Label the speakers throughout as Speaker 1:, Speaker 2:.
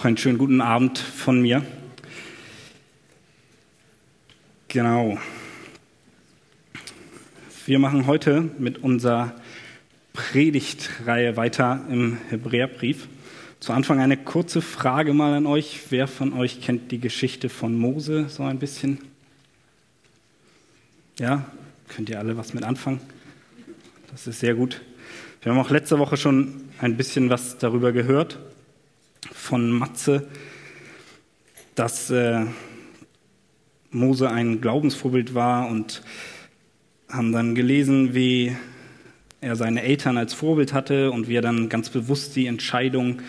Speaker 1: Auch einen schönen guten Abend von mir. Genau. Wir machen heute mit unserer Predigtreihe weiter im Hebräerbrief. Zu Anfang eine kurze Frage mal an euch. Wer von euch kennt die Geschichte von Mose so ein bisschen? Ja, könnt ihr alle was mit anfangen? Das ist sehr gut. Wir haben auch letzte Woche schon ein bisschen was darüber gehört von Matze, dass äh, Mose ein Glaubensvorbild war und haben dann gelesen, wie er seine Eltern als Vorbild hatte und wie er dann ganz bewusst die Entscheidung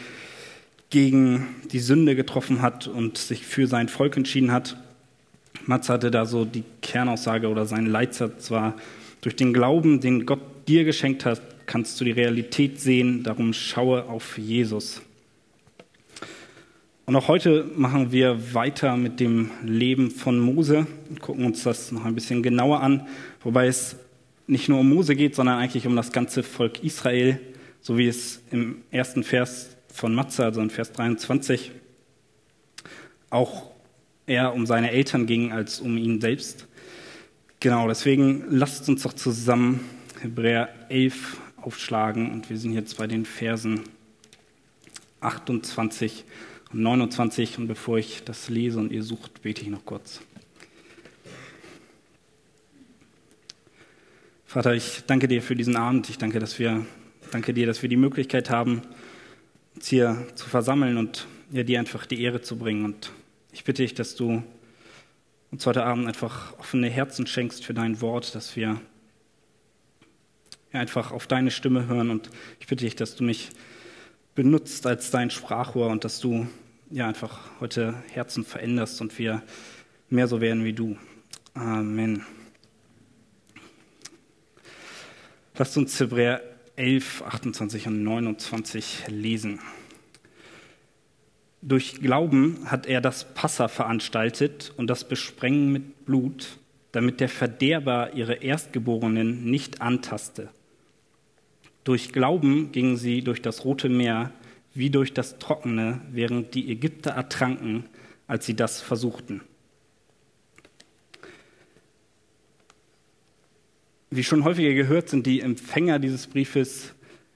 Speaker 1: gegen die Sünde getroffen hat und sich für sein Volk entschieden hat. Matze hatte da so die Kernaussage oder sein Leitsatz war, durch den Glauben, den Gott dir geschenkt hat, kannst du die Realität sehen, darum schaue auf Jesus. Und auch heute machen wir weiter mit dem Leben von Mose und gucken uns das noch ein bisschen genauer an, wobei es nicht nur um Mose geht, sondern eigentlich um das ganze Volk Israel, so wie es im ersten Vers von Matze, also in Vers 23, auch eher um seine Eltern ging als um ihn selbst. Genau, deswegen lasst uns doch zusammen Hebräer 11 aufschlagen und wir sind jetzt bei den Versen 28 und 29. Und bevor ich das lese und ihr sucht, bete ich noch kurz. Vater, ich danke dir für diesen Abend. Ich danke, dass wir, danke dir, dass wir die Möglichkeit haben, uns hier zu versammeln und ja, dir einfach die Ehre zu bringen. Und ich bitte dich, dass du uns heute Abend einfach offene Herzen schenkst für dein Wort, dass wir einfach auf deine Stimme hören. Und ich bitte dich, dass du mich benutzt als dein Sprachrohr und dass du ja einfach heute Herzen veränderst und wir mehr so werden wie du. Amen. Lasst uns Hebräer 11, 28 und 29 lesen. Durch Glauben hat er das Passa veranstaltet und das Besprengen mit Blut, damit der Verderber ihre Erstgeborenen nicht antaste. Durch Glauben gingen sie durch das Rote Meer wie durch das Trockene, während die Ägypter ertranken, als sie das versuchten. Wie schon häufiger gehört, sind die Empfänger dieses Briefes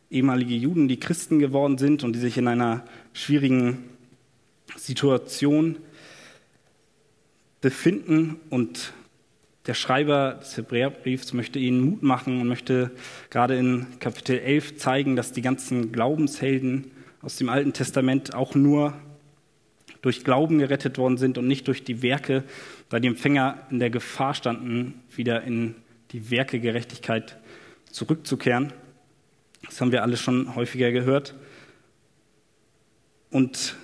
Speaker 1: ehemalige Juden, die Christen geworden sind und die sich in einer schwierigen Situation befinden und der Schreiber des Hebräerbriefs möchte ihnen Mut machen und möchte gerade in Kapitel 11 zeigen, dass die ganzen Glaubenshelden aus dem Alten Testament auch nur durch Glauben gerettet worden sind und nicht durch die Werke, da die Empfänger in der Gefahr standen, wieder in die Werke Gerechtigkeit zurückzukehren. Das haben wir alle schon häufiger gehört. Und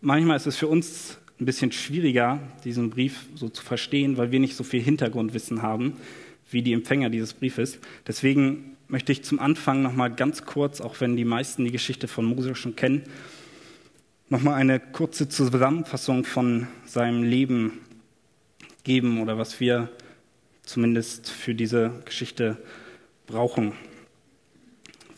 Speaker 1: manchmal ist es für uns ein bisschen schwieriger, diesen Brief so zu verstehen, weil wir nicht so viel Hintergrundwissen haben wie die Empfänger dieses Briefes. Deswegen möchte ich zum Anfang noch mal ganz kurz, auch wenn die meisten die Geschichte von Mose schon kennen, noch mal eine kurze Zusammenfassung von seinem Leben geben oder was wir zumindest für diese Geschichte brauchen.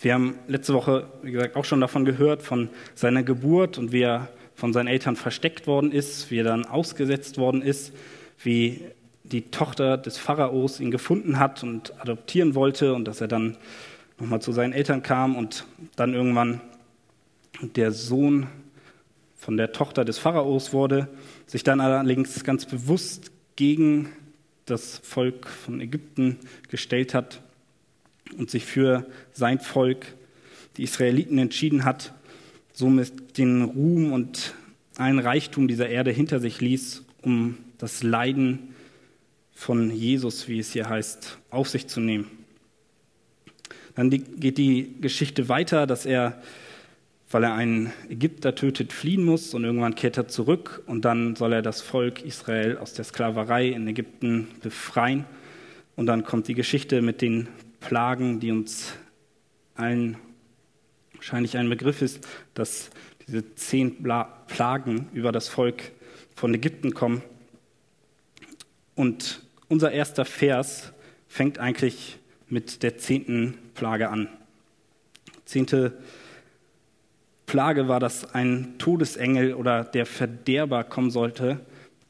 Speaker 1: Wir haben letzte Woche, wie gesagt, auch schon davon gehört, von seiner Geburt und wie er von seinen Eltern versteckt worden ist, wie er dann ausgesetzt worden ist, wie die Tochter des Pharaos ihn gefunden hat und adoptieren wollte und dass er dann nochmal zu seinen Eltern kam und dann irgendwann der Sohn von der Tochter des Pharaos wurde, sich dann allerdings ganz bewusst gegen das Volk von Ägypten gestellt hat und sich für sein Volk, die Israeliten, entschieden hat somit den Ruhm und allen Reichtum dieser Erde hinter sich ließ, um das Leiden von Jesus, wie es hier heißt, auf sich zu nehmen. Dann geht die Geschichte weiter, dass er, weil er einen Ägypter tötet, fliehen muss und irgendwann kehrt er zurück und dann soll er das Volk Israel aus der Sklaverei in Ägypten befreien. Und dann kommt die Geschichte mit den Plagen, die uns allen wahrscheinlich ein Begriff ist, dass diese zehn Plagen über das Volk von Ägypten kommen. Und unser erster Vers fängt eigentlich mit der zehnten Plage an. Zehnte Plage war, dass ein Todesengel oder der Verderber kommen sollte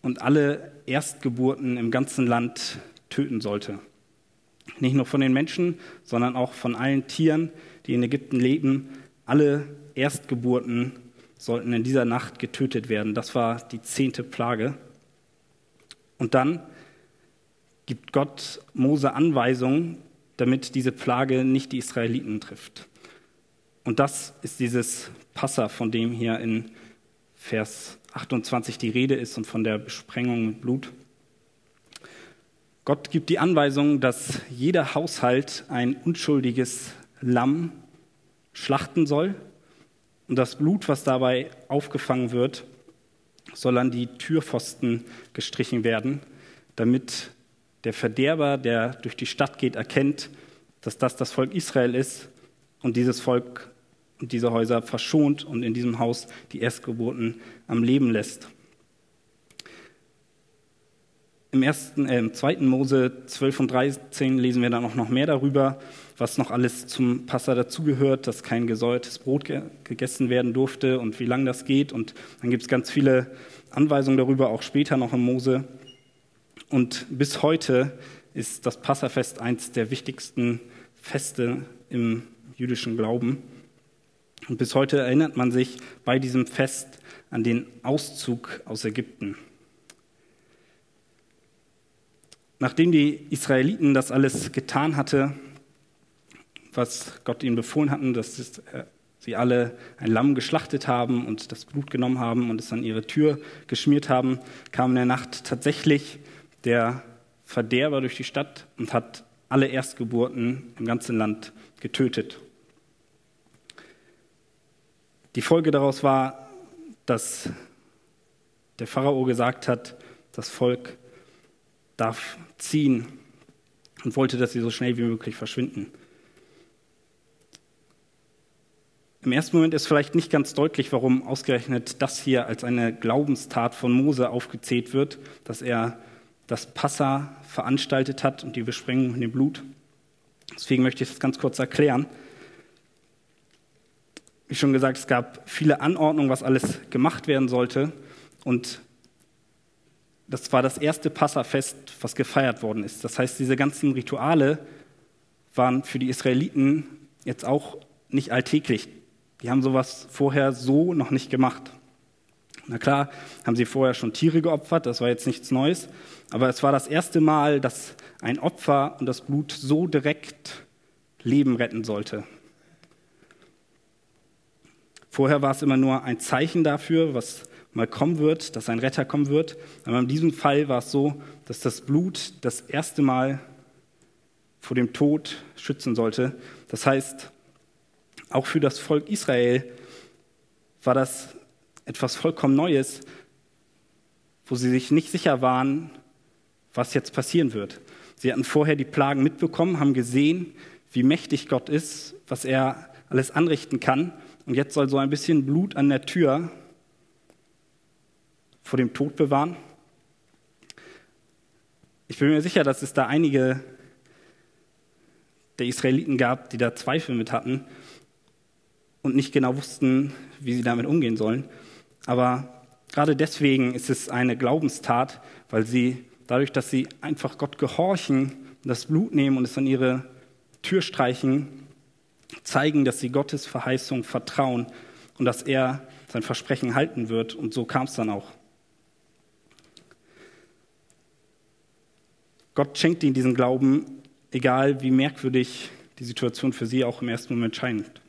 Speaker 1: und alle Erstgeburten im ganzen Land töten sollte. Nicht nur von den Menschen, sondern auch von allen Tieren, die in Ägypten leben. Alle Erstgeburten sollten in dieser Nacht getötet werden. Das war die zehnte Plage. Und dann gibt Gott Mose Anweisungen, damit diese Plage nicht die Israeliten trifft. Und das ist dieses Passa, von dem hier in Vers 28 die Rede ist und von der Besprengung mit Blut. Gott gibt die Anweisung, dass jeder Haushalt ein unschuldiges Lamm schlachten soll. Und das Blut, was dabei aufgefangen wird, soll an die Türpfosten gestrichen werden, damit der Verderber, der durch die Stadt geht, erkennt, dass das das Volk Israel ist und dieses Volk und diese Häuser verschont und in diesem Haus die Erstgeburten am Leben lässt. Im, ersten, äh, im zweiten Mose 12 und 13 lesen wir dann auch noch mehr darüber, was noch alles zum Passa dazugehört, dass kein gesäuertes Brot ge gegessen werden durfte und wie lange das geht. Und dann gibt es ganz viele Anweisungen darüber, auch später noch im Mose. Und bis heute ist das Passafest eins der wichtigsten Feste im jüdischen Glauben. Und bis heute erinnert man sich bei diesem Fest an den Auszug aus Ägypten. Nachdem die Israeliten das alles getan hatte, was Gott ihnen befohlen hatten, dass äh, sie alle ein Lamm geschlachtet haben und das Blut genommen haben und es an ihre Tür geschmiert haben, kam in der Nacht tatsächlich der Verderber durch die Stadt und hat alle Erstgeburten im ganzen Land getötet. Die Folge daraus war, dass der Pharao gesagt hat, das Volk darf ziehen und wollte, dass sie so schnell wie möglich verschwinden. Im ersten Moment ist vielleicht nicht ganz deutlich, warum ausgerechnet das hier als eine Glaubenstat von Mose aufgezählt wird, dass er das Passa veranstaltet hat und die Besprengung in dem Blut. Deswegen möchte ich das ganz kurz erklären. Wie schon gesagt, es gab viele Anordnungen, was alles gemacht werden sollte. Und das war das erste Passafest, was gefeiert worden ist. Das heißt, diese ganzen Rituale waren für die Israeliten jetzt auch nicht alltäglich. Die haben sowas vorher so noch nicht gemacht. Na klar, haben sie vorher schon Tiere geopfert, das war jetzt nichts Neues, aber es war das erste Mal, dass ein Opfer und das Blut so direkt Leben retten sollte. Vorher war es immer nur ein Zeichen dafür, was mal kommen wird, dass ein Retter kommen wird. Aber in diesem Fall war es so, dass das Blut das erste Mal vor dem Tod schützen sollte. Das heißt, auch für das Volk Israel war das etwas vollkommen Neues, wo sie sich nicht sicher waren, was jetzt passieren wird. Sie hatten vorher die Plagen mitbekommen, haben gesehen, wie mächtig Gott ist, was er alles anrichten kann. Und jetzt soll so ein bisschen Blut an der Tür vor dem Tod bewahren. Ich bin mir sicher, dass es da einige der Israeliten gab, die da Zweifel mit hatten und nicht genau wussten, wie sie damit umgehen sollen. Aber gerade deswegen ist es eine Glaubenstat, weil sie dadurch, dass sie einfach Gott gehorchen, das Blut nehmen und es an ihre Tür streichen, zeigen, dass sie Gottes Verheißung vertrauen und dass er sein Versprechen halten wird. Und so kam es dann auch. Gott schenkt ihnen diesen Glauben, egal wie merkwürdig die Situation für sie auch im ersten Moment scheint.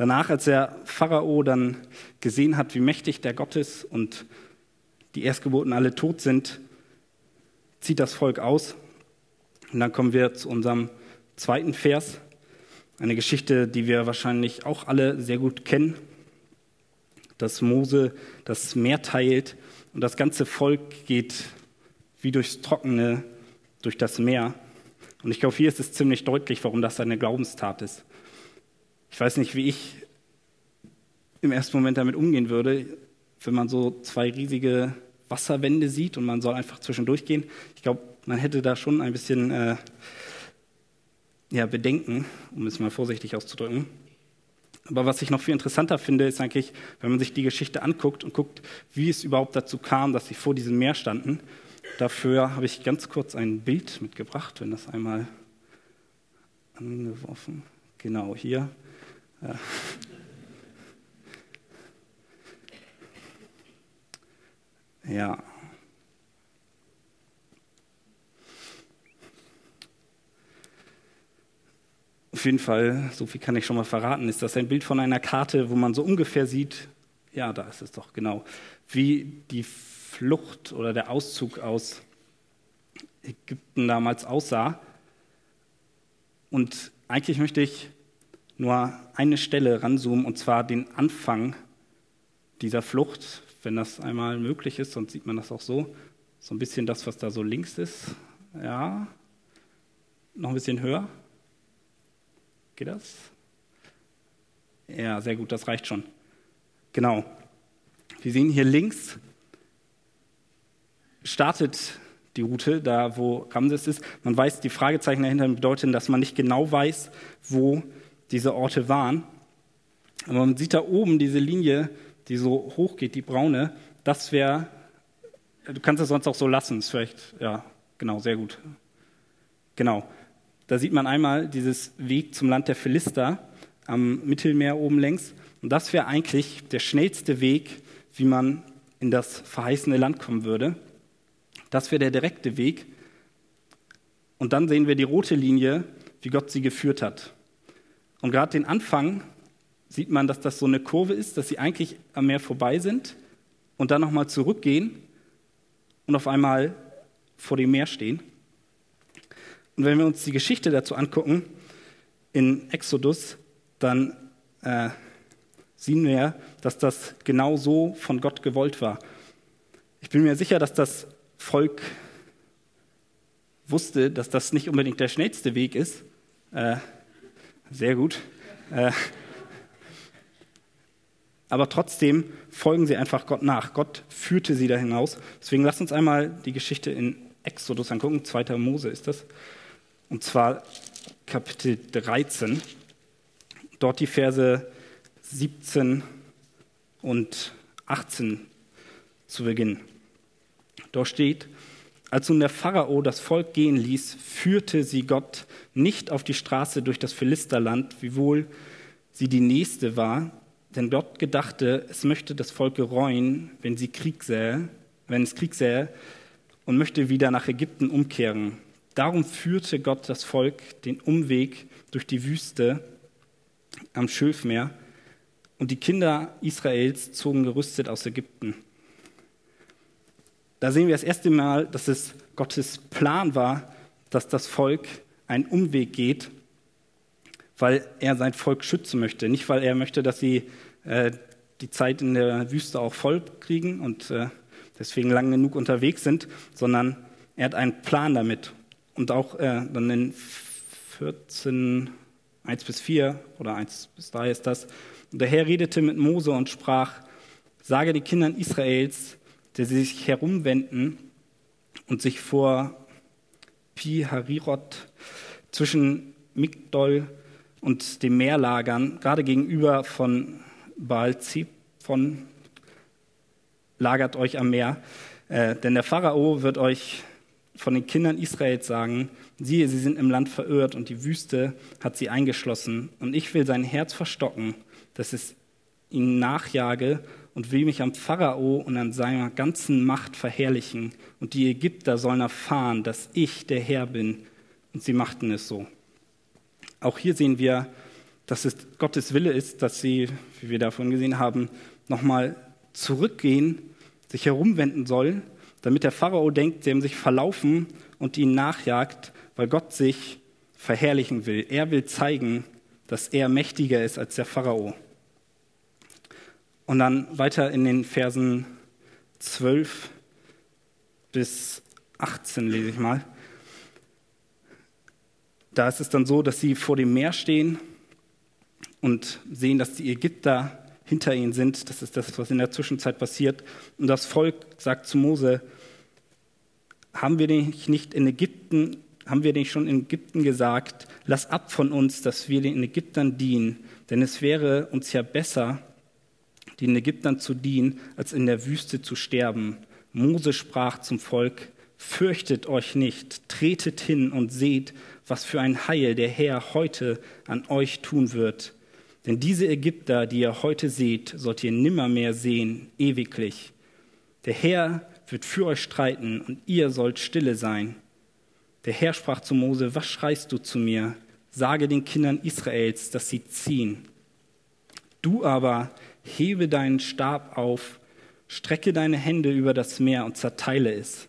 Speaker 1: Danach, als der Pharao dann gesehen hat, wie mächtig der Gott ist und die Erstgeburten alle tot sind, zieht das Volk aus. Und dann kommen wir zu unserem zweiten Vers, eine Geschichte, die wir wahrscheinlich auch alle sehr gut kennen, dass Mose das Meer teilt und das ganze Volk geht wie durchs Trockene durch das Meer. Und ich glaube, hier ist es ziemlich deutlich, warum das eine Glaubenstat ist. Ich weiß nicht, wie ich im ersten Moment damit umgehen würde, wenn man so zwei riesige Wasserwände sieht und man soll einfach zwischendurch gehen. Ich glaube, man hätte da schon ein bisschen äh, ja, Bedenken, um es mal vorsichtig auszudrücken. Aber was ich noch viel interessanter finde, ist eigentlich, wenn man sich die Geschichte anguckt und guckt, wie es überhaupt dazu kam, dass sie vor diesem Meer standen. Dafür habe ich ganz kurz ein Bild mitgebracht, wenn das einmal angeworfen. Genau hier. Ja. Auf jeden Fall, so viel kann ich schon mal verraten, ist das ein Bild von einer Karte, wo man so ungefähr sieht, ja, da ist es doch genau, wie die Flucht oder der Auszug aus Ägypten damals aussah. Und eigentlich möchte ich nur eine Stelle ranzoomen, und zwar den Anfang dieser Flucht, wenn das einmal möglich ist, sonst sieht man das auch so. So ein bisschen das, was da so links ist. Ja, noch ein bisschen höher. Geht das? Ja, sehr gut, das reicht schon. Genau. Wir sehen hier links startet die Route, da wo Ramses ist. Man weiß, die Fragezeichen dahinter bedeuten, dass man nicht genau weiß, wo diese Orte waren. Aber man sieht da oben diese Linie, die so hoch geht, die braune. Das wäre, du kannst es sonst auch so lassen, ist vielleicht, ja, genau, sehr gut. Genau. Da sieht man einmal dieses Weg zum Land der Philister am Mittelmeer oben längs. Und das wäre eigentlich der schnellste Weg, wie man in das verheißene Land kommen würde. Das wäre der direkte Weg. Und dann sehen wir die rote Linie, wie Gott sie geführt hat. Und gerade den Anfang sieht man, dass das so eine Kurve ist, dass sie eigentlich am Meer vorbei sind und dann nochmal zurückgehen und auf einmal vor dem Meer stehen. Und wenn wir uns die Geschichte dazu angucken, in Exodus, dann äh, sehen wir, dass das genau so von Gott gewollt war. Ich bin mir sicher, dass das Volk wusste, dass das nicht unbedingt der schnellste Weg ist. Äh, sehr gut. Äh, aber trotzdem folgen sie einfach Gott nach. Gott führte sie da hinaus. Deswegen lasst uns einmal die Geschichte in Exodus angucken. Zweiter Mose ist das und zwar Kapitel 13. Dort die Verse 17 und 18 zu Beginn. Dort steht, als nun der Pharao das Volk gehen ließ, führte sie Gott nicht auf die Straße durch das Philisterland, wiewohl sie die nächste war, denn Gott gedachte, es möchte das Volk gereuen, wenn sie Krieg sähe, wenn es Krieg sähe, und möchte wieder nach Ägypten umkehren. Darum führte Gott das Volk den Umweg durch die Wüste am Schilfmeer und die Kinder Israels zogen gerüstet aus Ägypten. Da sehen wir das erste Mal, dass es Gottes Plan war, dass das Volk einen Umweg geht, weil er sein Volk schützen möchte. Nicht, weil er möchte, dass sie äh, die Zeit in der Wüste auch voll kriegen und äh, deswegen lang genug unterwegs sind, sondern er hat einen Plan damit. Und auch äh, dann in 14, 1 bis 4 oder 1 bis 3 ist das. Und der Herr redete mit Mose und sprach, sage den Kindern Israels, dass sie sich herumwenden und sich vor Pi Harirot zwischen Migdol und dem Meer lagern, gerade gegenüber von Baal von lagert euch am Meer, äh, denn der Pharao wird euch von den Kindern Israels sagen, siehe, sie sind im Land verirrt und die Wüste hat sie eingeschlossen. Und ich will sein Herz verstocken, dass es ihnen nachjage und will mich am Pharao und an seiner ganzen Macht verherrlichen. Und die Ägypter sollen erfahren, dass ich der Herr bin. Und sie machten es so. Auch hier sehen wir, dass es Gottes Wille ist, dass sie, wie wir davon gesehen haben, nochmal zurückgehen, sich herumwenden sollen damit der Pharao denkt, sie haben sich verlaufen und ihn nachjagt, weil Gott sich verherrlichen will. Er will zeigen, dass er mächtiger ist als der Pharao. Und dann weiter in den Versen 12 bis 18 lese ich mal. Da ist es dann so, dass sie vor dem Meer stehen und sehen, dass die Ägypter hinter ihnen sind. Das ist das, was in der Zwischenzeit passiert. Und das Volk sagt zu Mose, haben wir dich nicht in Ägypten, haben wir nicht schon in Ägypten gesagt, lass ab von uns, dass wir den Ägyptern dienen, denn es wäre uns ja besser, den Ägyptern zu dienen, als in der Wüste zu sterben. Mose sprach zum Volk, fürchtet euch nicht, tretet hin und seht, was für ein Heil der Herr heute an euch tun wird. Denn diese Ägypter, die ihr heute seht, sollt ihr nimmermehr sehen, ewiglich. Der Herr wird für euch streiten und ihr sollt stille sein. Der Herr sprach zu Mose, was schreist du zu mir? Sage den Kindern Israels, dass sie ziehen. Du aber hebe deinen Stab auf, strecke deine Hände über das Meer und zerteile es,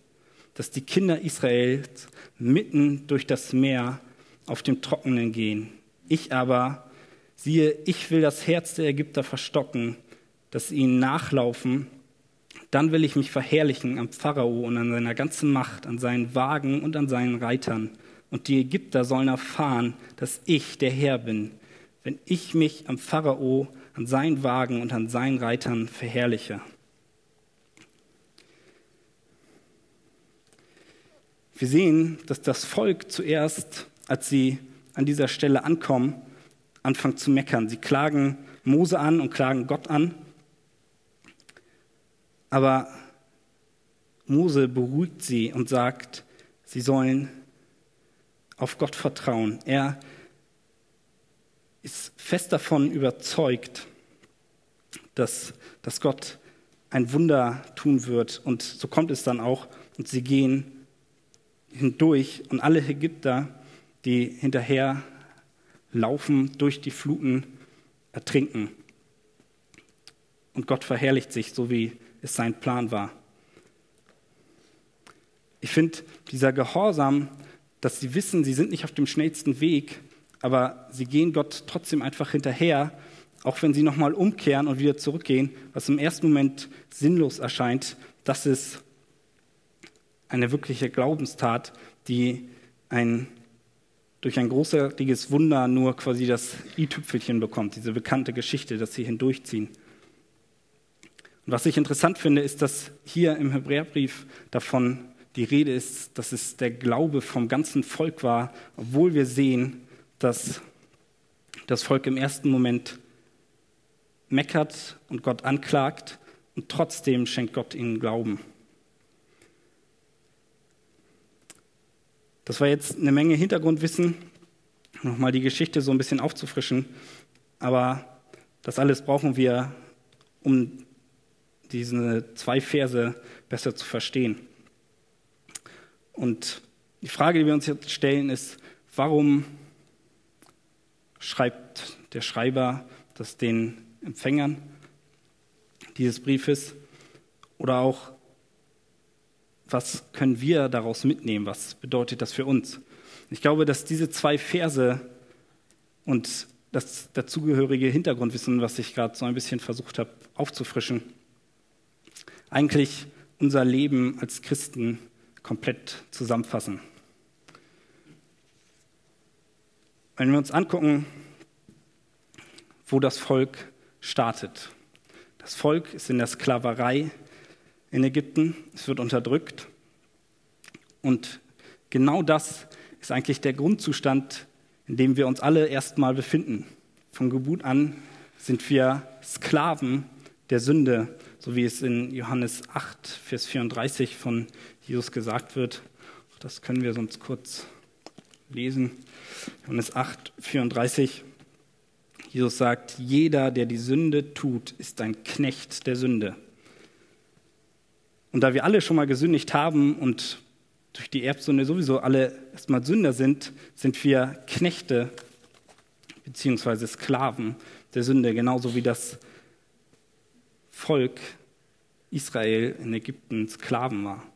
Speaker 1: dass die Kinder Israels mitten durch das Meer auf dem Trockenen gehen. Ich aber, siehe, ich will das Herz der Ägypter verstocken, dass sie ihnen nachlaufen dann will ich mich verherrlichen am Pharao und an seiner ganzen Macht, an seinen Wagen und an seinen Reitern. Und die Ägypter sollen erfahren, dass ich der Herr bin, wenn ich mich am Pharao, an seinen Wagen und an seinen Reitern verherrliche. Wir sehen, dass das Volk zuerst, als sie an dieser Stelle ankommen, anfangen zu meckern. Sie klagen Mose an und klagen Gott an aber Mose beruhigt sie und sagt, sie sollen auf Gott vertrauen. Er ist fest davon überzeugt, dass, dass Gott ein Wunder tun wird. Und so kommt es dann auch. Und sie gehen hindurch und alle Ägypter, die hinterher laufen, durch die Fluten ertrinken. Und Gott verherrlicht sich, so wie es sein Plan war. Ich finde, dieser Gehorsam, dass sie wissen, sie sind nicht auf dem schnellsten Weg, aber sie gehen Gott trotzdem einfach hinterher, auch wenn sie nochmal umkehren und wieder zurückgehen, was im ersten Moment sinnlos erscheint, das ist eine wirkliche Glaubenstat, die ein, durch ein großartiges Wunder nur quasi das i-Tüpfelchen bekommt, diese bekannte Geschichte, dass sie hindurchziehen. Und was ich interessant finde, ist, dass hier im Hebräerbrief davon die Rede ist, dass es der Glaube vom ganzen Volk war, obwohl wir sehen, dass das Volk im ersten Moment meckert und Gott anklagt und trotzdem schenkt Gott ihnen Glauben. Das war jetzt eine Menge Hintergrundwissen, nochmal die Geschichte so ein bisschen aufzufrischen, aber das alles brauchen wir, um diese zwei Verse besser zu verstehen. Und die Frage, die wir uns jetzt stellen, ist, warum schreibt der Schreiber das den Empfängern dieses Briefes? Oder auch, was können wir daraus mitnehmen? Was bedeutet das für uns? Ich glaube, dass diese zwei Verse und das dazugehörige Hintergrundwissen, was ich gerade so ein bisschen versucht habe aufzufrischen, eigentlich unser Leben als Christen komplett zusammenfassen. Wenn wir uns angucken, wo das Volk startet. Das Volk ist in der Sklaverei in Ägypten, es wird unterdrückt. Und genau das ist eigentlich der Grundzustand, in dem wir uns alle erstmal befinden. Von Geburt an sind wir Sklaven der Sünde so wie es in Johannes 8, Vers 34 von Jesus gesagt wird. Das können wir sonst kurz lesen. Johannes 8, 34. Jesus sagt, jeder, der die Sünde tut, ist ein Knecht der Sünde. Und da wir alle schon mal gesündigt haben und durch die Erbsünde sowieso alle erstmal Sünder sind, sind wir Knechte bzw. Sklaven der Sünde, genauso wie das Volk Israel in Ägypten Sklaven war.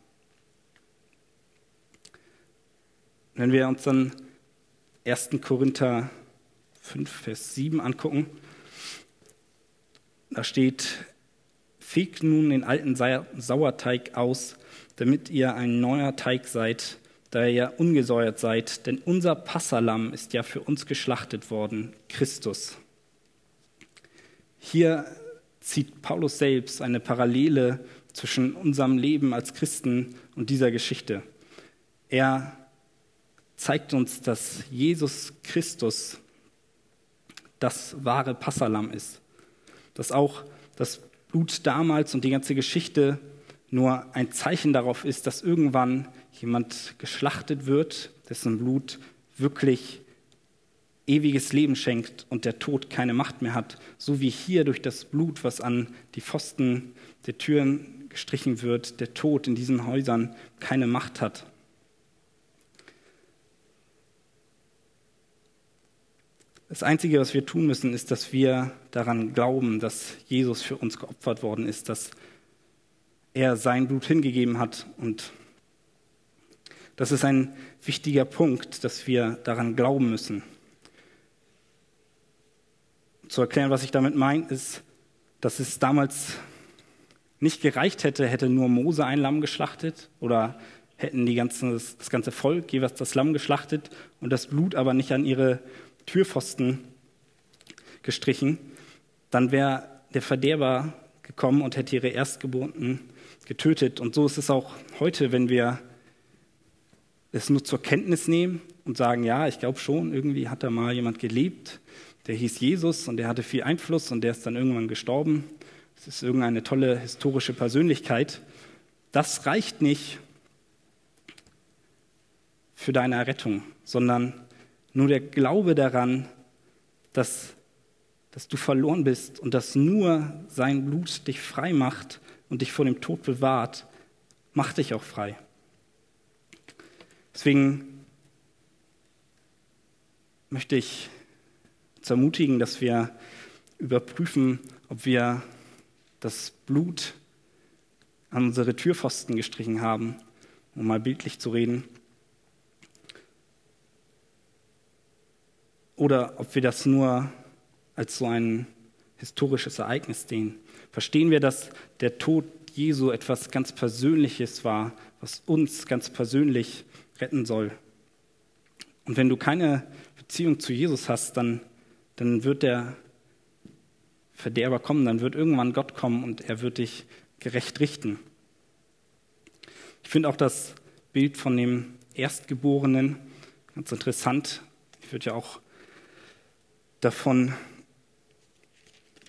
Speaker 1: Wenn wir uns dann 1. Korinther 5, Vers 7 angucken, da steht, fegt nun den alten Sauerteig aus, damit ihr ein neuer Teig seid, da ihr ja ungesäuert seid, denn unser Passalam ist ja für uns geschlachtet worden, Christus. Hier zieht Paulus selbst eine Parallele zwischen unserem Leben als Christen und dieser Geschichte. Er zeigt uns, dass Jesus Christus das wahre Passalam ist. Dass auch das Blut damals und die ganze Geschichte nur ein Zeichen darauf ist, dass irgendwann jemand geschlachtet wird, dessen Blut wirklich ewiges Leben schenkt und der Tod keine Macht mehr hat, so wie hier durch das Blut, was an die Pfosten der Türen gestrichen wird, der Tod in diesen Häusern keine Macht hat. Das Einzige, was wir tun müssen, ist, dass wir daran glauben, dass Jesus für uns geopfert worden ist, dass er sein Blut hingegeben hat. Und das ist ein wichtiger Punkt, dass wir daran glauben müssen. Zu erklären, was ich damit meine, ist, dass es damals nicht gereicht hätte, hätte nur Mose ein Lamm geschlachtet oder hätten die ganzen, das ganze Volk jeweils das Lamm geschlachtet und das Blut aber nicht an ihre Türpfosten gestrichen, dann wäre der Verderber gekommen und hätte ihre Erstgeborenen getötet. Und so ist es auch heute, wenn wir es nur zur Kenntnis nehmen und sagen, ja, ich glaube schon, irgendwie hat da mal jemand gelebt, der hieß Jesus und der hatte viel Einfluss und der ist dann irgendwann gestorben. Es ist irgendeine tolle historische Persönlichkeit. Das reicht nicht für deine Errettung, sondern nur der Glaube daran, dass, dass du verloren bist und dass nur sein Blut dich frei macht und dich vor dem Tod bewahrt, macht dich auch frei. Deswegen möchte ich uns ermutigen, dass wir überprüfen, ob wir das Blut an unsere Türpfosten gestrichen haben, um mal bildlich zu reden. Oder ob wir das nur als so ein historisches Ereignis sehen. Verstehen wir, dass der Tod Jesu etwas ganz Persönliches war, was uns ganz persönlich retten soll. Und wenn du keine Beziehung zu Jesus hast, dann, dann wird der Verderber kommen, dann wird irgendwann Gott kommen und er wird dich gerecht richten. Ich finde auch das Bild von dem Erstgeborenen ganz interessant. Ich würde ja auch davon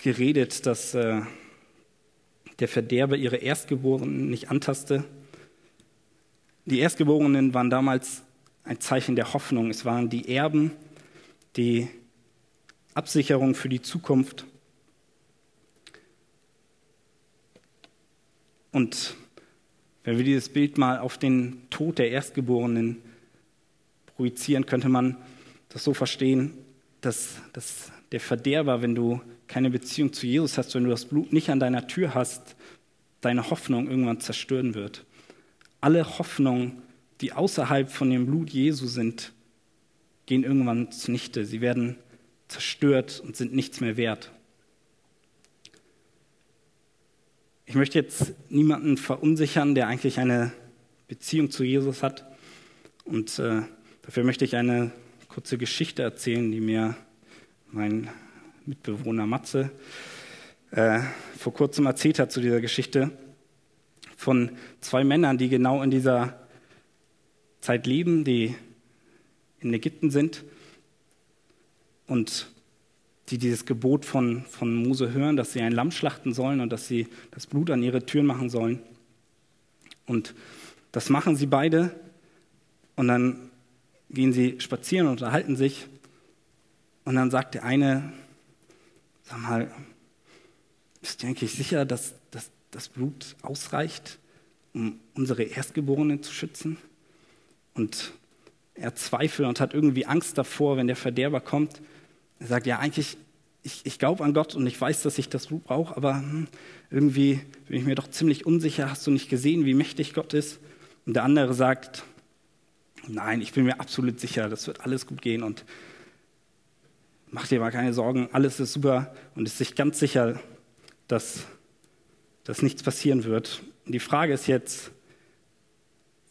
Speaker 1: geredet, dass äh, der Verderber ihre Erstgeborenen nicht antaste. Die Erstgeborenen waren damals ein Zeichen der Hoffnung. Es waren die Erben, die Absicherung für die Zukunft. Und wenn wir dieses Bild mal auf den Tod der Erstgeborenen projizieren, könnte man das so verstehen, dass, dass der Verderber, wenn du keine Beziehung zu Jesus hast, wenn du das Blut nicht an deiner Tür hast, deine Hoffnung irgendwann zerstören wird. Alle Hoffnungen, die außerhalb von dem Blut Jesu sind, gehen irgendwann zunichte. Sie werden zerstört und sind nichts mehr wert. Ich möchte jetzt niemanden verunsichern, der eigentlich eine Beziehung zu Jesus hat. Und äh, dafür möchte ich eine kurze Geschichte erzählen, die mir mein Mitbewohner Matze äh, vor kurzem erzählt hat zu dieser Geschichte von zwei Männern, die genau in dieser Zeit leben, die in Ägypten sind und die dieses Gebot von, von Mose hören, dass sie ein Lamm schlachten sollen und dass sie das Blut an ihre Türen machen sollen. Und das machen sie beide. Und dann gehen sie spazieren und unterhalten sich. Und dann sagt der eine, sag mal, bist du eigentlich sicher, dass, dass das Blut ausreicht, um unsere Erstgeborenen zu schützen? Und er zweifelt und hat irgendwie Angst davor, wenn der Verderber kommt. Er sagt, ja, eigentlich, ich, ich glaube an Gott und ich weiß, dass ich das Blut brauche, aber hm, irgendwie bin ich mir doch ziemlich unsicher. Hast du nicht gesehen, wie mächtig Gott ist? Und der andere sagt, Nein, ich bin mir absolut sicher, das wird alles gut gehen und mach dir mal keine Sorgen, alles ist super und ist sich ganz sicher, dass, dass nichts passieren wird. Und die Frage ist jetzt,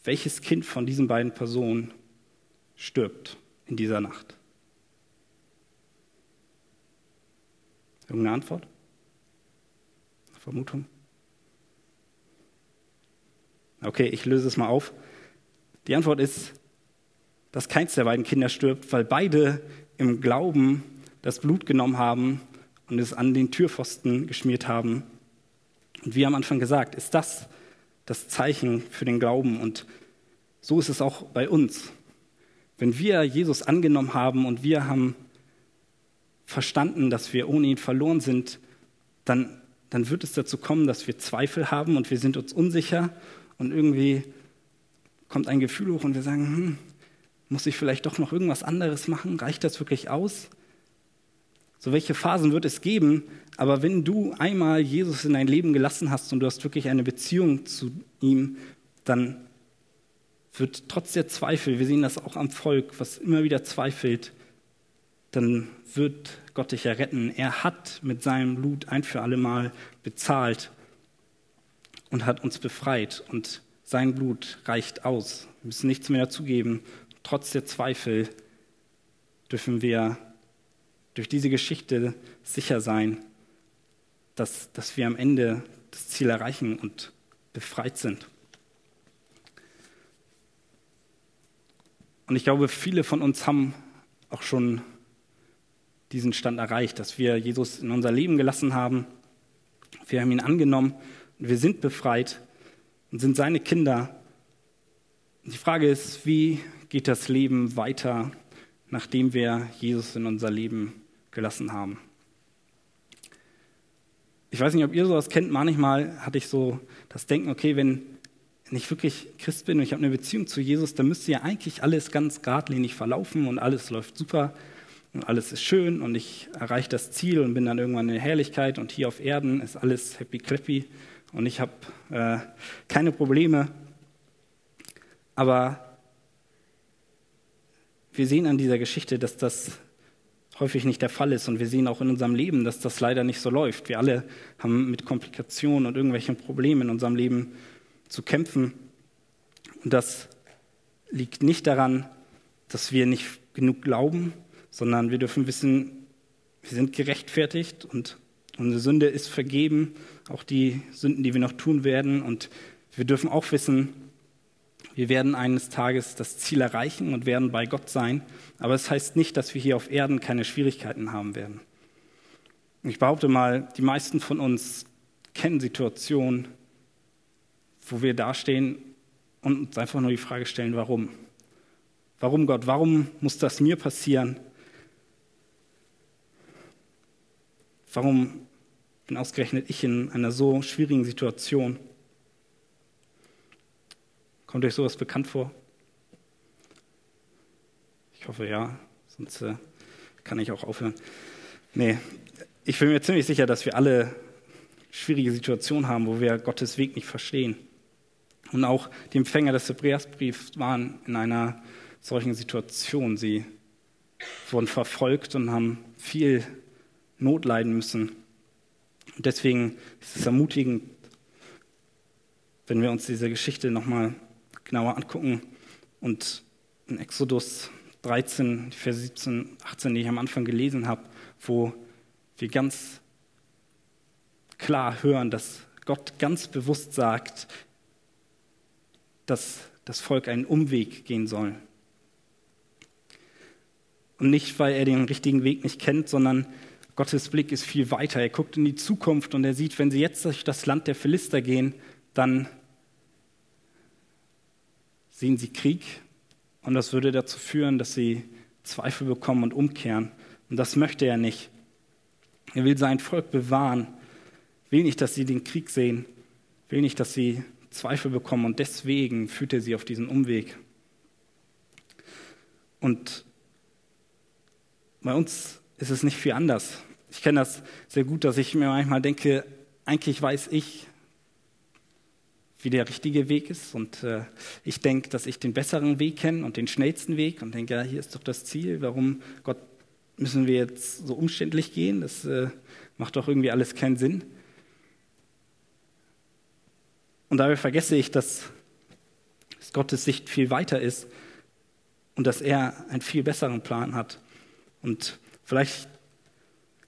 Speaker 1: welches Kind von diesen beiden Personen stirbt in dieser Nacht? Irgendeine Antwort? Vermutung? Okay, ich löse es mal auf. Die Antwort ist dass keins der beiden Kinder stirbt, weil beide im Glauben das Blut genommen haben und es an den Türpfosten geschmiert haben. Und wie am Anfang gesagt, ist das das Zeichen für den Glauben. Und so ist es auch bei uns. Wenn wir Jesus angenommen haben und wir haben verstanden, dass wir ohne ihn verloren sind, dann, dann wird es dazu kommen, dass wir Zweifel haben und wir sind uns unsicher und irgendwie kommt ein Gefühl hoch und wir sagen, hm, muss ich vielleicht doch noch irgendwas anderes machen? Reicht das wirklich aus? So welche Phasen wird es geben? Aber wenn du einmal Jesus in dein Leben gelassen hast und du hast wirklich eine Beziehung zu ihm, dann wird trotz der Zweifel, wir sehen das auch am Volk, was immer wieder zweifelt, dann wird Gott dich erretten. Er hat mit seinem Blut ein für alle Mal bezahlt und hat uns befreit. Und sein Blut reicht aus. Wir müssen nichts mehr dazugeben. Trotz der Zweifel dürfen wir durch diese Geschichte sicher sein, dass, dass wir am Ende das Ziel erreichen und befreit sind. Und ich glaube, viele von uns haben auch schon diesen Stand erreicht, dass wir Jesus in unser Leben gelassen haben. Wir haben ihn angenommen und wir sind befreit und sind seine Kinder. Und die Frage ist, wie geht das Leben weiter, nachdem wir Jesus in unser Leben gelassen haben? Ich weiß nicht, ob ihr sowas kennt. Manchmal hatte ich so das Denken, okay, wenn ich wirklich Christ bin und ich habe eine Beziehung zu Jesus, dann müsste ja eigentlich alles ganz geradlinig verlaufen und alles läuft super und alles ist schön und ich erreiche das Ziel und bin dann irgendwann in der Herrlichkeit und hier auf Erden ist alles happy clappy und ich habe äh, keine Probleme. Aber wir sehen an dieser Geschichte, dass das häufig nicht der Fall ist und wir sehen auch in unserem Leben, dass das leider nicht so läuft. Wir alle haben mit Komplikationen und irgendwelchen Problemen in unserem Leben zu kämpfen. Und das liegt nicht daran, dass wir nicht genug glauben, sondern wir dürfen wissen, wir sind gerechtfertigt und unsere Sünde ist vergeben, auch die Sünden, die wir noch tun werden. Und wir dürfen auch wissen, wir werden eines Tages das Ziel erreichen und werden bei Gott sein. Aber es das heißt nicht, dass wir hier auf Erden keine Schwierigkeiten haben werden. Ich behaupte mal, die meisten von uns kennen Situationen, wo wir dastehen und uns einfach nur die Frage stellen, warum? Warum Gott? Warum muss das mir passieren? Warum bin ausgerechnet ich in einer so schwierigen Situation? Kommt euch sowas bekannt vor? Ich hoffe ja, sonst äh, kann ich auch aufhören. Nee, ich bin mir ziemlich sicher, dass wir alle schwierige Situationen haben, wo wir Gottes Weg nicht verstehen. Und auch die Empfänger des Hebräersbriefs waren in einer solchen Situation. Sie wurden verfolgt und haben viel Not leiden müssen. Und deswegen ist es ermutigend, wenn wir uns diese Geschichte nochmal genauer angucken und in Exodus 13, Vers 17, 18, die ich am Anfang gelesen habe, wo wir ganz klar hören, dass Gott ganz bewusst sagt, dass das Volk einen Umweg gehen soll. Und nicht, weil er den richtigen Weg nicht kennt, sondern Gottes Blick ist viel weiter. Er guckt in die Zukunft und er sieht, wenn sie jetzt durch das Land der Philister gehen, dann sehen sie Krieg und das würde dazu führen, dass sie Zweifel bekommen und umkehren. Und das möchte er nicht. Er will sein Volk bewahren, will nicht, dass sie den Krieg sehen, will nicht, dass sie Zweifel bekommen und deswegen führt er sie auf diesen Umweg. Und bei uns ist es nicht viel anders. Ich kenne das sehr gut, dass ich mir manchmal denke, eigentlich weiß ich, wie der richtige Weg ist. Und äh, ich denke, dass ich den besseren Weg kenne und den schnellsten Weg und denke, ja, hier ist doch das Ziel. Warum, Gott, müssen wir jetzt so umständlich gehen? Das äh, macht doch irgendwie alles keinen Sinn. Und dabei vergesse ich, dass, dass Gottes Sicht viel weiter ist und dass er einen viel besseren Plan hat. Und vielleicht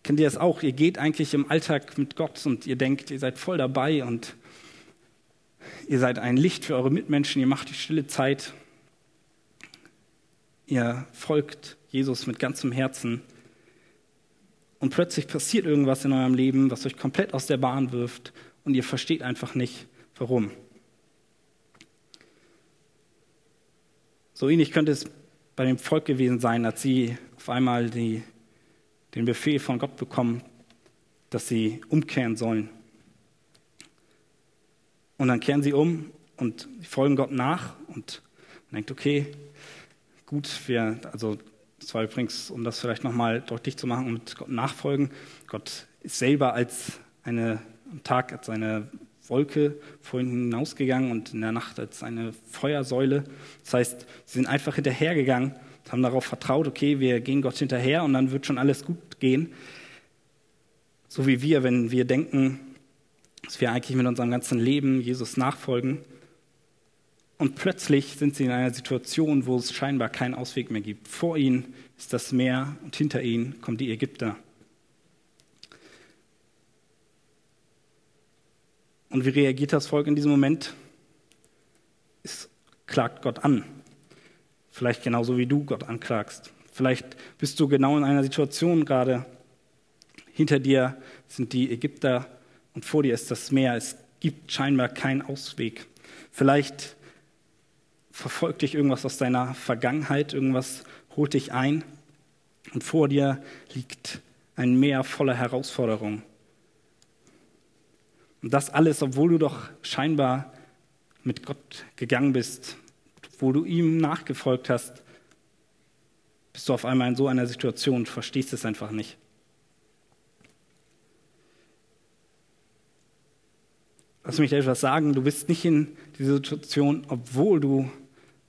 Speaker 1: kennt ihr das auch, ihr geht eigentlich im Alltag mit Gott und ihr denkt, ihr seid voll dabei und ihr seid ein Licht für eure Mitmenschen, ihr macht die stille Zeit. ihr folgt Jesus mit ganzem Herzen und plötzlich passiert irgendwas in eurem Leben, was euch komplett aus der Bahn wirft und ihr versteht einfach nicht, warum. So ähnlich könnte es bei dem Volk gewesen sein, als sie auf einmal die, den Befehl von Gott bekommen, dass sie umkehren sollen. Und dann kehren sie um und folgen Gott nach und denkt, okay, gut, wir, also das war übrigens, um das vielleicht nochmal deutlich zu machen, mit Gott nachfolgen. Gott ist selber als eine, am Tag als eine Wolke vorhin hinausgegangen und in der Nacht als eine Feuersäule. Das heißt, sie sind einfach hinterhergegangen, haben darauf vertraut, okay, wir gehen Gott hinterher und dann wird schon alles gut gehen. So wie wir, wenn wir denken, dass wir eigentlich mit unserem ganzen Leben Jesus nachfolgen. Und plötzlich sind sie in einer Situation, wo es scheinbar keinen Ausweg mehr gibt. Vor ihnen ist das Meer und hinter ihnen kommen die Ägypter. Und wie reagiert das Volk in diesem Moment? Es klagt Gott an. Vielleicht genauso wie du Gott anklagst. Vielleicht bist du genau in einer Situation gerade. Hinter dir sind die Ägypter und vor dir ist das Meer. Es gibt scheinbar keinen Ausweg. Vielleicht verfolgt dich irgendwas aus deiner Vergangenheit, irgendwas holt dich ein und vor dir liegt ein Meer voller Herausforderungen. Und das alles, obwohl du doch scheinbar mit Gott gegangen bist, wo du ihm nachgefolgt hast, bist du auf einmal in so einer Situation und verstehst es einfach nicht. Lass mich etwas sagen, du bist nicht in dieser Situation, obwohl du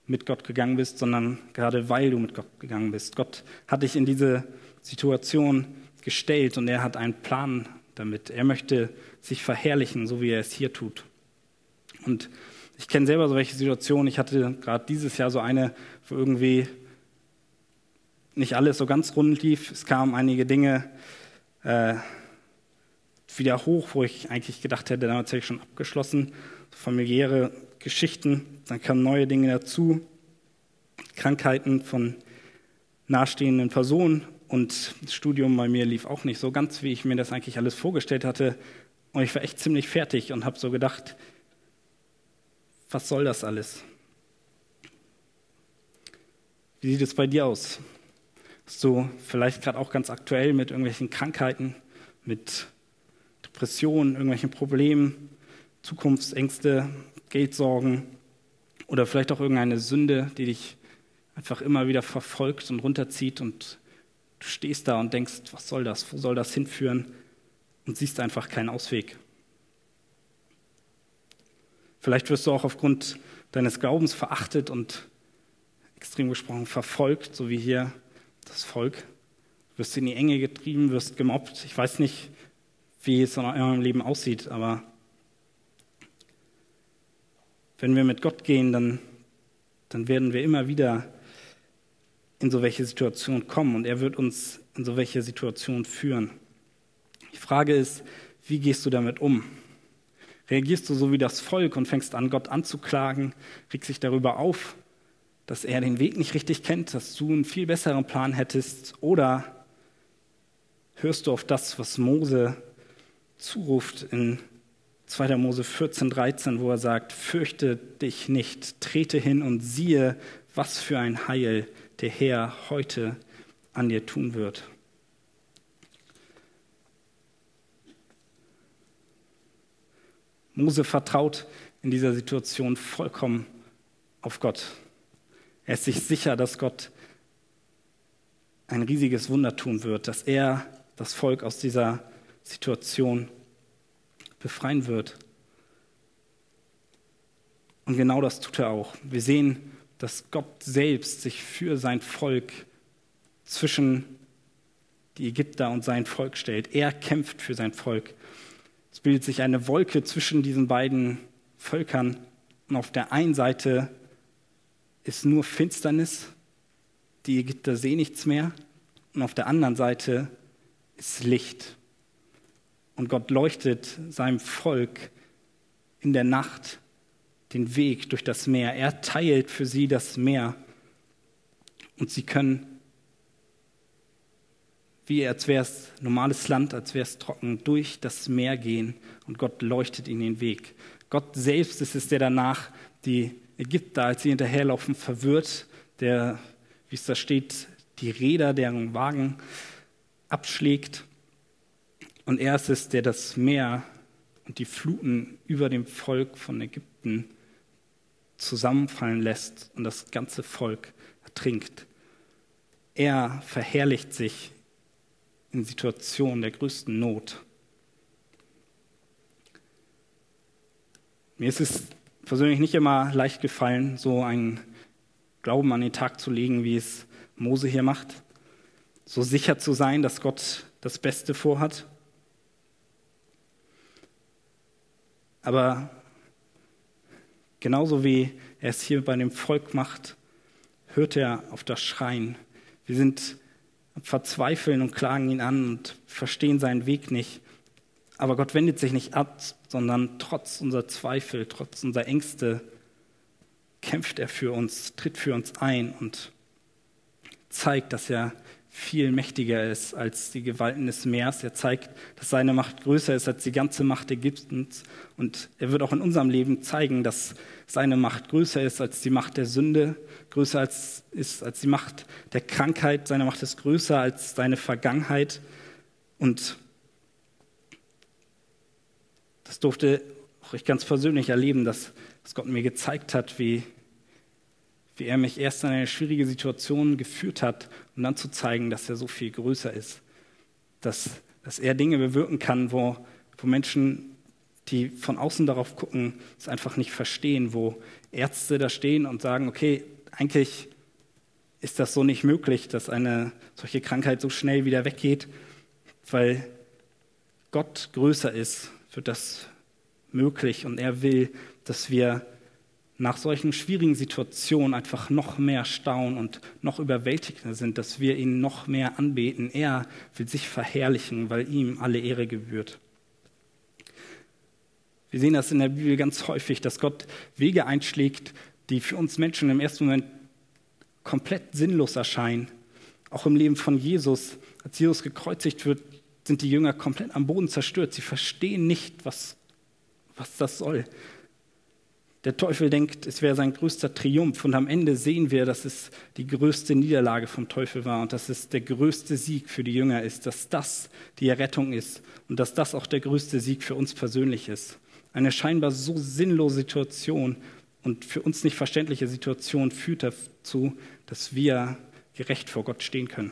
Speaker 1: mit Gott gegangen bist, sondern gerade weil du mit Gott gegangen bist. Gott hat dich in diese Situation gestellt und er hat einen Plan damit. Er möchte sich verherrlichen, so wie er es hier tut. Und ich kenne selber solche Situationen. Ich hatte gerade dieses Jahr so eine, wo irgendwie nicht alles so ganz rund lief. Es kamen einige Dinge, äh, wieder hoch, wo ich eigentlich gedacht hätte, damit hätte ich schon abgeschlossen. Familiäre Geschichten, dann kamen neue Dinge dazu, Krankheiten von nahestehenden Personen und das Studium bei mir lief auch nicht so ganz, wie ich mir das eigentlich alles vorgestellt hatte. Und ich war echt ziemlich fertig und habe so gedacht, was soll das alles? Wie sieht es bei dir aus? Du vielleicht gerade auch ganz aktuell mit irgendwelchen Krankheiten, mit Depressionen, irgendwelchen Problemen, Zukunftsängste, Geldsorgen oder vielleicht auch irgendeine Sünde, die dich einfach immer wieder verfolgt und runterzieht und du stehst da und denkst, was soll das, wo soll das hinführen und siehst einfach keinen Ausweg. Vielleicht wirst du auch aufgrund deines Glaubens verachtet und extrem gesprochen verfolgt, so wie hier das Volk. Du wirst in die Enge getrieben, wirst gemobbt. Ich weiß nicht, wie es in eurem Leben aussieht, aber wenn wir mit Gott gehen, dann, dann werden wir immer wieder in so welche Situationen kommen und er wird uns in so welche Situationen führen. Die Frage ist, wie gehst du damit um? Reagierst du so wie das Volk und fängst an, Gott anzuklagen, regst dich darüber auf, dass er den Weg nicht richtig kennt, dass du einen viel besseren Plan hättest? Oder hörst du auf das, was Mose zuruft in 2. Mose 14, 13, wo er sagt, fürchte dich nicht, trete hin und siehe, was für ein Heil der Herr heute an dir tun wird. Mose vertraut in dieser Situation vollkommen auf Gott. Er ist sich sicher, dass Gott ein riesiges Wunder tun wird, dass er das Volk aus dieser Situation befreien wird. Und genau das tut er auch. Wir sehen, dass Gott selbst sich für sein Volk zwischen die Ägypter und sein Volk stellt. Er kämpft für sein Volk. Es bildet sich eine Wolke zwischen diesen beiden Völkern. Und auf der einen Seite ist nur Finsternis, die Ägypter sehen nichts mehr. Und auf der anderen Seite ist Licht. Und Gott leuchtet seinem Volk in der Nacht den Weg durch das Meer. Er teilt für sie das Meer. und sie können, wie als wäre es normales Land, als wäre es trocken, durch das Meer gehen und Gott leuchtet ihnen den Weg. Gott selbst ist es, der danach die Ägypter, als sie hinterherlaufen, verwirrt, der, wie es da steht, die Räder deren Wagen abschlägt. Und er ist es, der das Meer und die Fluten über dem Volk von Ägypten zusammenfallen lässt und das ganze Volk ertrinkt. Er verherrlicht sich in Situationen der größten Not. Mir ist es persönlich nicht immer leicht gefallen, so einen Glauben an den Tag zu legen, wie es Mose hier macht. So sicher zu sein, dass Gott das Beste vorhat. Aber genauso wie er es hier bei dem Volk macht, hört er auf das Schreien. Wir sind verzweifeln und klagen ihn an und verstehen seinen Weg nicht. Aber Gott wendet sich nicht ab, sondern trotz unserer Zweifel, trotz unserer Ängste, kämpft er für uns, tritt für uns ein und zeigt, dass er viel mächtiger ist als die Gewalten des Meeres. Er zeigt, dass seine Macht größer ist als die ganze Macht Ägyptens. Und er wird auch in unserem Leben zeigen, dass seine Macht größer ist als die Macht der Sünde, größer als, ist als die Macht der Krankheit. Seine Macht ist größer als seine Vergangenheit. Und das durfte auch ich ganz persönlich erleben, dass, dass Gott mir gezeigt hat, wie, wie er mich erst in eine schwierige Situation geführt hat, um dann zu zeigen, dass er so viel größer ist. Dass, dass er Dinge bewirken kann, wo, wo Menschen, die von außen darauf gucken, es einfach nicht verstehen, wo Ärzte da stehen und sagen, okay, eigentlich ist das so nicht möglich, dass eine solche Krankheit so schnell wieder weggeht, weil Gott größer ist, wird das möglich und er will, dass wir nach solchen schwierigen Situationen einfach noch mehr staunen und noch überwältigender sind, dass wir ihn noch mehr anbeten. Er will sich verherrlichen, weil ihm alle Ehre gebührt. Wir sehen das in der Bibel ganz häufig, dass Gott Wege einschlägt, die für uns Menschen im ersten Moment komplett sinnlos erscheinen. Auch im Leben von Jesus, als Jesus gekreuzigt wird, sind die Jünger komplett am Boden zerstört. Sie verstehen nicht, was, was das soll. Der Teufel denkt, es wäre sein größter Triumph und am Ende sehen wir, dass es die größte Niederlage vom Teufel war und dass es der größte Sieg für die Jünger ist, dass das die Errettung ist und dass das auch der größte Sieg für uns persönlich ist. Eine scheinbar so sinnlose Situation und für uns nicht verständliche Situation führt dazu, dass wir gerecht vor Gott stehen können.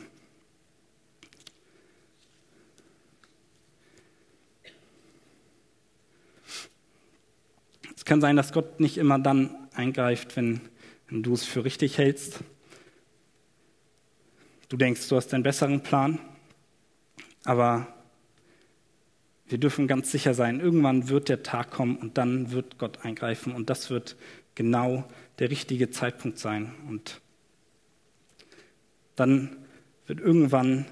Speaker 1: Kann sein, dass Gott nicht immer dann eingreift, wenn, wenn du es für richtig hältst. Du denkst, du hast einen besseren Plan, aber wir dürfen ganz sicher sein, irgendwann wird der Tag kommen und dann wird Gott eingreifen und das wird genau der richtige Zeitpunkt sein. Und dann wird irgendwann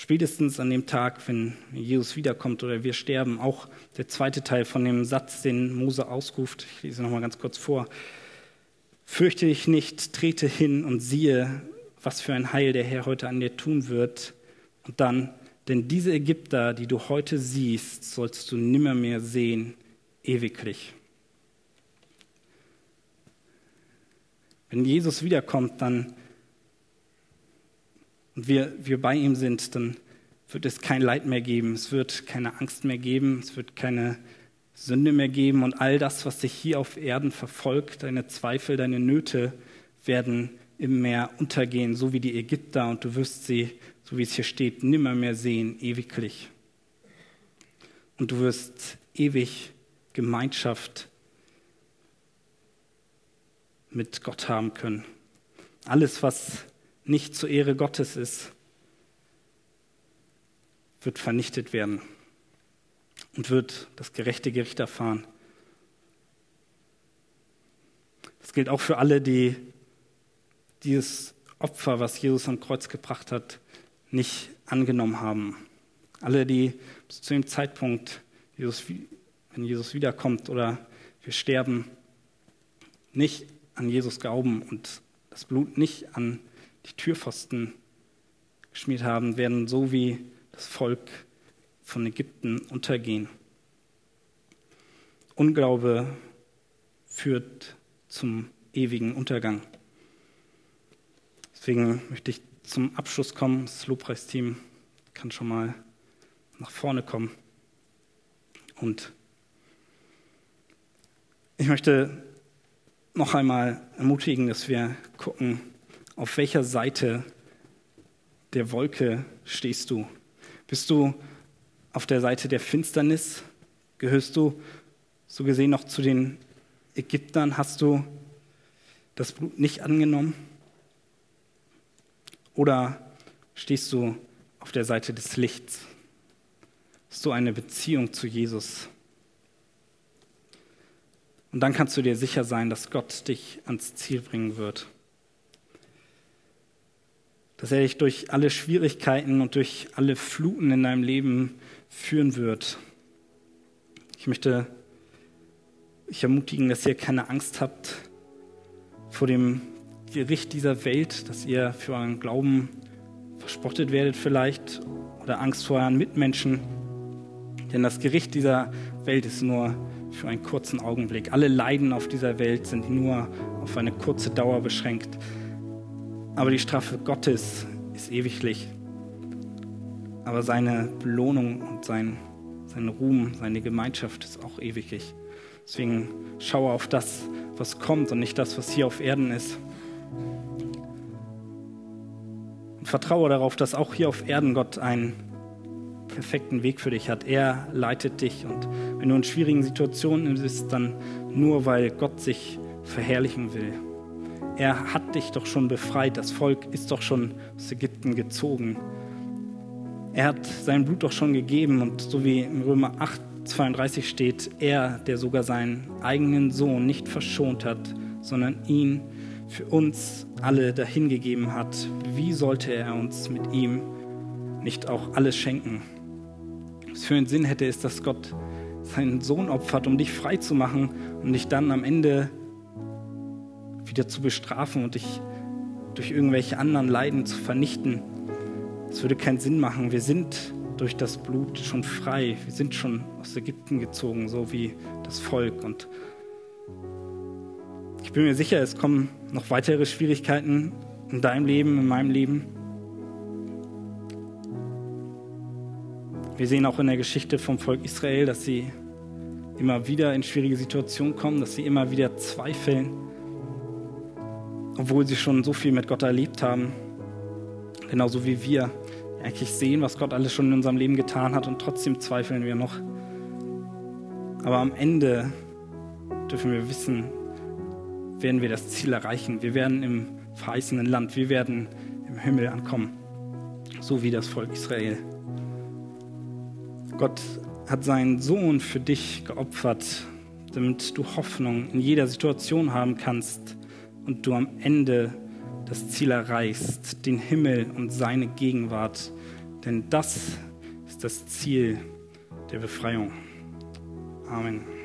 Speaker 1: spätestens an dem Tag, wenn Jesus wiederkommt oder wir sterben, auch der zweite Teil von dem Satz, den Mose ausruft, ich lese nochmal ganz kurz vor, fürchte dich nicht, trete hin und siehe, was für ein Heil der Herr heute an dir tun wird. Und dann, denn diese Ägypter, die du heute siehst, sollst du nimmermehr sehen, ewiglich. Wenn Jesus wiederkommt, dann und wir, wir bei ihm sind, dann wird es kein Leid mehr geben, es wird keine Angst mehr geben, es wird keine Sünde mehr geben und all das, was dich hier auf Erden verfolgt, deine Zweifel, deine Nöte, werden im Meer untergehen, so wie die Ägypter und du wirst sie, so wie es hier steht, nimmer mehr sehen, ewiglich. Und du wirst ewig Gemeinschaft mit Gott haben können. Alles, was nicht zur Ehre Gottes ist, wird vernichtet werden und wird das gerechte Gericht erfahren. Das gilt auch für alle, die dieses Opfer, was Jesus am Kreuz gebracht hat, nicht angenommen haben. Alle, die bis zu dem Zeitpunkt, Jesus, wenn Jesus wiederkommt oder wir sterben, nicht an Jesus glauben und das Blut nicht an die Türpfosten geschmiert haben, werden so wie das Volk von Ägypten untergehen. Unglaube führt zum ewigen Untergang. Deswegen möchte ich zum Abschluss kommen. Das Lobpreisteam kann schon mal nach vorne kommen. Und ich möchte noch einmal ermutigen, dass wir gucken, auf welcher Seite der Wolke stehst du. Bist du auf der Seite der Finsternis? Gehörst du so gesehen noch zu den Ägyptern? Hast du das Blut nicht angenommen? Oder stehst du auf der Seite des Lichts? Hast du eine Beziehung zu Jesus? Und dann kannst du dir sicher sein, dass Gott dich ans Ziel bringen wird. Dass er dich durch alle Schwierigkeiten und durch alle Fluten in deinem Leben führen wird. Ich möchte euch ermutigen, dass ihr keine Angst habt vor dem Gericht dieser Welt, dass ihr für euren Glauben verspottet werdet vielleicht oder Angst vor euren Mitmenschen. Denn das Gericht dieser Welt ist nur für einen kurzen Augenblick. Alle Leiden auf dieser Welt sind nur auf eine kurze Dauer beschränkt. Aber die Strafe Gottes ist ewiglich. Aber seine Belohnung und sein, sein Ruhm, seine Gemeinschaft ist auch ewiglich. Deswegen schaue auf das, was kommt und nicht das, was hier auf Erden ist. Und vertraue darauf, dass auch hier auf Erden Gott einen perfekten Weg für dich hat. Er leitet dich und wenn du in schwierigen Situationen bist, dann nur, weil Gott sich verherrlichen will. Er hat dich doch schon befreit. Das Volk ist doch schon aus Ägypten gezogen. Er hat sein Blut doch schon gegeben und so wie im Römer 8, 32 steht, er, der sogar seinen eigenen Sohn nicht verschont hat, sondern ihn für uns alle dahingegeben hat, wie sollte er uns mit ihm nicht auch alles schenken? Was für einen Sinn hätte es, dass Gott seinen Sohn opfert, um dich frei zu machen und dich dann am Ende wieder zu bestrafen und dich durch irgendwelche anderen Leiden zu vernichten. Das würde keinen Sinn machen. Wir sind durch das Blut schon frei. Wir sind schon aus Ägypten gezogen, so wie das Volk. Und ich bin mir sicher, es kommen noch weitere Schwierigkeiten in deinem Leben, in meinem Leben. Wir sehen auch in der Geschichte vom Volk Israel, dass sie immer wieder in schwierige Situationen kommen, dass sie immer wieder zweifeln, obwohl sie schon so viel mit Gott erlebt haben. Genauso wie wir eigentlich sehen, was Gott alles schon in unserem Leben getan hat und trotzdem zweifeln wir noch. Aber am Ende dürfen wir wissen, werden wir das Ziel erreichen. Wir werden im verheißenen Land, wir werden im Himmel ankommen, so wie das Volk Israel. Gott hat seinen Sohn für dich geopfert, damit du Hoffnung in jeder Situation haben kannst und du am Ende das Ziel erreichst, den Himmel und seine Gegenwart. Denn das ist das Ziel der Befreiung. Amen.